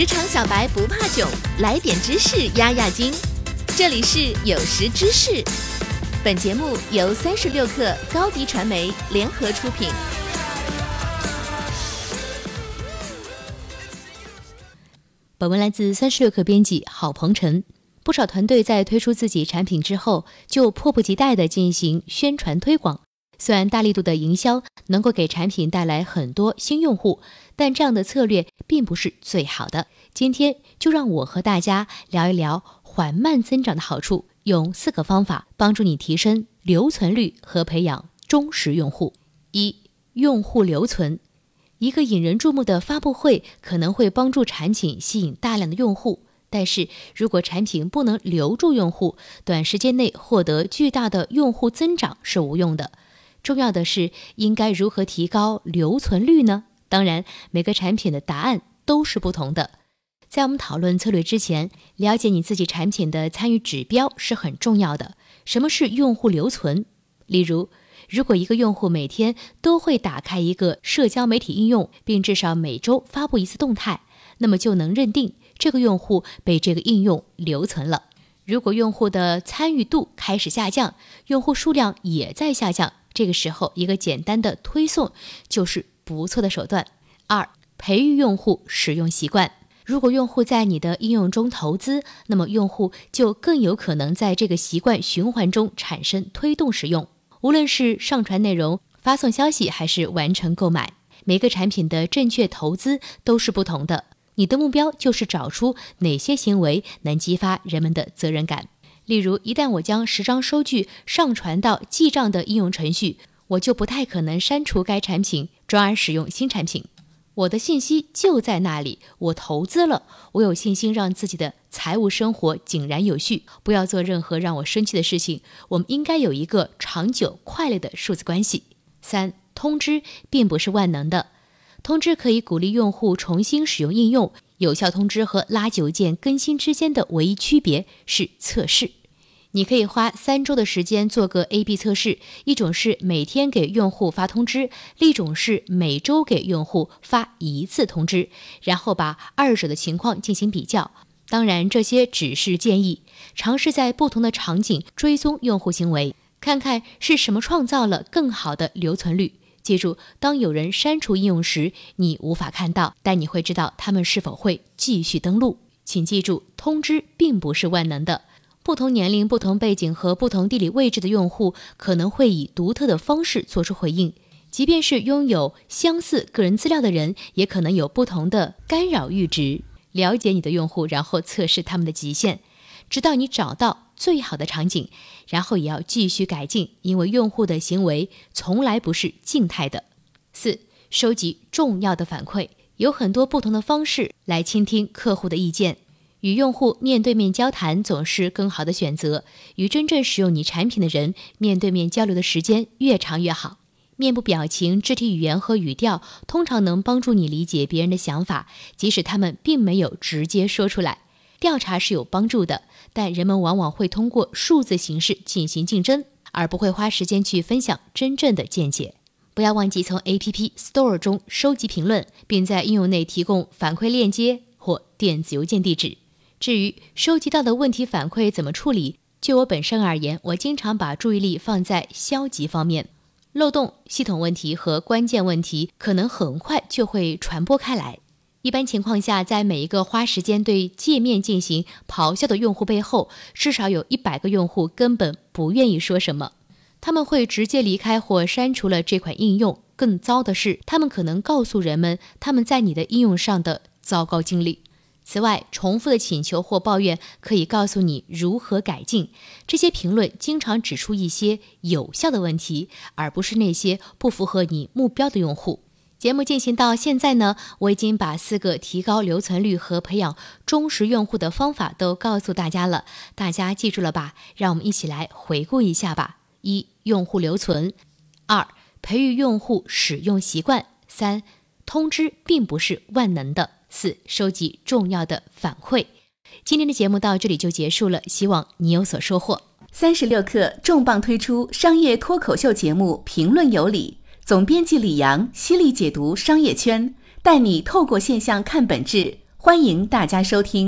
职场小白不怕囧，来点知识压压惊。这里是有识知识，本节目由三十六克高低传媒联合出品。本文来自三十六氪编辑郝鹏程。不少团队在推出自己产品之后，就迫不及待地进行宣传推广。虽然大力度的营销能够给产品带来很多新用户，但这样的策略并不是最好的。今天就让我和大家聊一聊缓慢增长的好处，用四个方法帮助你提升留存率和培养忠实用户。一、用户留存。一个引人注目的发布会可能会帮助产品吸引大量的用户，但是如果产品不能留住用户，短时间内获得巨大的用户增长是无用的。重要的是，应该如何提高留存率呢？当然，每个产品的答案都是不同的。在我们讨论策略之前，了解你自己产品的参与指标是很重要的。什么是用户留存？例如，如果一个用户每天都会打开一个社交媒体应用，并至少每周发布一次动态，那么就能认定这个用户被这个应用留存了。如果用户的参与度开始下降，用户数量也在下降。这个时候，一个简单的推送就是不错的手段。二、培育用户使用习惯。如果用户在你的应用中投资，那么用户就更有可能在这个习惯循环中产生推动使用。无论是上传内容、发送消息，还是完成购买，每个产品的正确投资都是不同的。你的目标就是找出哪些行为能激发人们的责任感。例如，一旦我将十张收据上传到记账的应用程序，我就不太可能删除该产品，转而使用新产品。我的信息就在那里，我投资了，我有信心让自己的财务生活井然有序，不要做任何让我生气的事情。我们应该有一个长久快乐的数字关系。三、通知并不是万能的，通知可以鼓励用户重新使用应用。有效通知和垃圾邮件更新之间的唯一区别是测试。你可以花三周的时间做个 A/B 测试，一种是每天给用户发通知，另一种是每周给用户发一次通知，然后把二者的情况进行比较。当然，这些只是建议，尝试在不同的场景追踪用户行为，看看是什么创造了更好的留存率。记住，当有人删除应用时，你无法看到，但你会知道他们是否会继续登录。请记住，通知并不是万能的。不同年龄、不同背景和不同地理位置的用户可能会以独特的方式做出回应。即便是拥有相似个人资料的人，也可能有不同的干扰阈值。了解你的用户，然后测试他们的极限，直到你找到最好的场景，然后也要继续改进，因为用户的行为从来不是静态的。四、收集重要的反馈，有很多不同的方式来倾听客户的意见。与用户面对面交谈总是更好的选择。与真正使用你产品的人面对面交流的时间越长越好。面部表情、肢体语言和语调通常能帮助你理解别人的想法，即使他们并没有直接说出来。调查是有帮助的，但人们往往会通过数字形式进行竞争，而不会花时间去分享真正的见解。不要忘记从 App Store 中收集评论，并在应用内提供反馈链接或电子邮件地址。至于收集到的问题反馈怎么处理，就我本身而言，我经常把注意力放在消极方面。漏洞、系统问题和关键问题可能很快就会传播开来。一般情况下，在每一个花时间对界面进行咆哮的用户背后，至少有一百个用户根本不愿意说什么，他们会直接离开或删除了这款应用。更糟的是，他们可能告诉人们他们在你的应用上的糟糕经历。此外，重复的请求或抱怨可以告诉你如何改进。这些评论经常指出一些有效的问题，而不是那些不符合你目标的用户。节目进行到现在呢，我已经把四个提高留存率和培养忠实用户的方法都告诉大家了，大家记住了吧？让我们一起来回顾一下吧：一、用户留存；二、培育用户使用习惯；三、通知并不是万能的。四、收集重要的反馈。今天的节目到这里就结束了，希望你有所收获。三十六氪重磅推出商业脱口秀节目《评论有理》，总编辑李阳犀利解读商业圈，带你透过现象看本质。欢迎大家收听。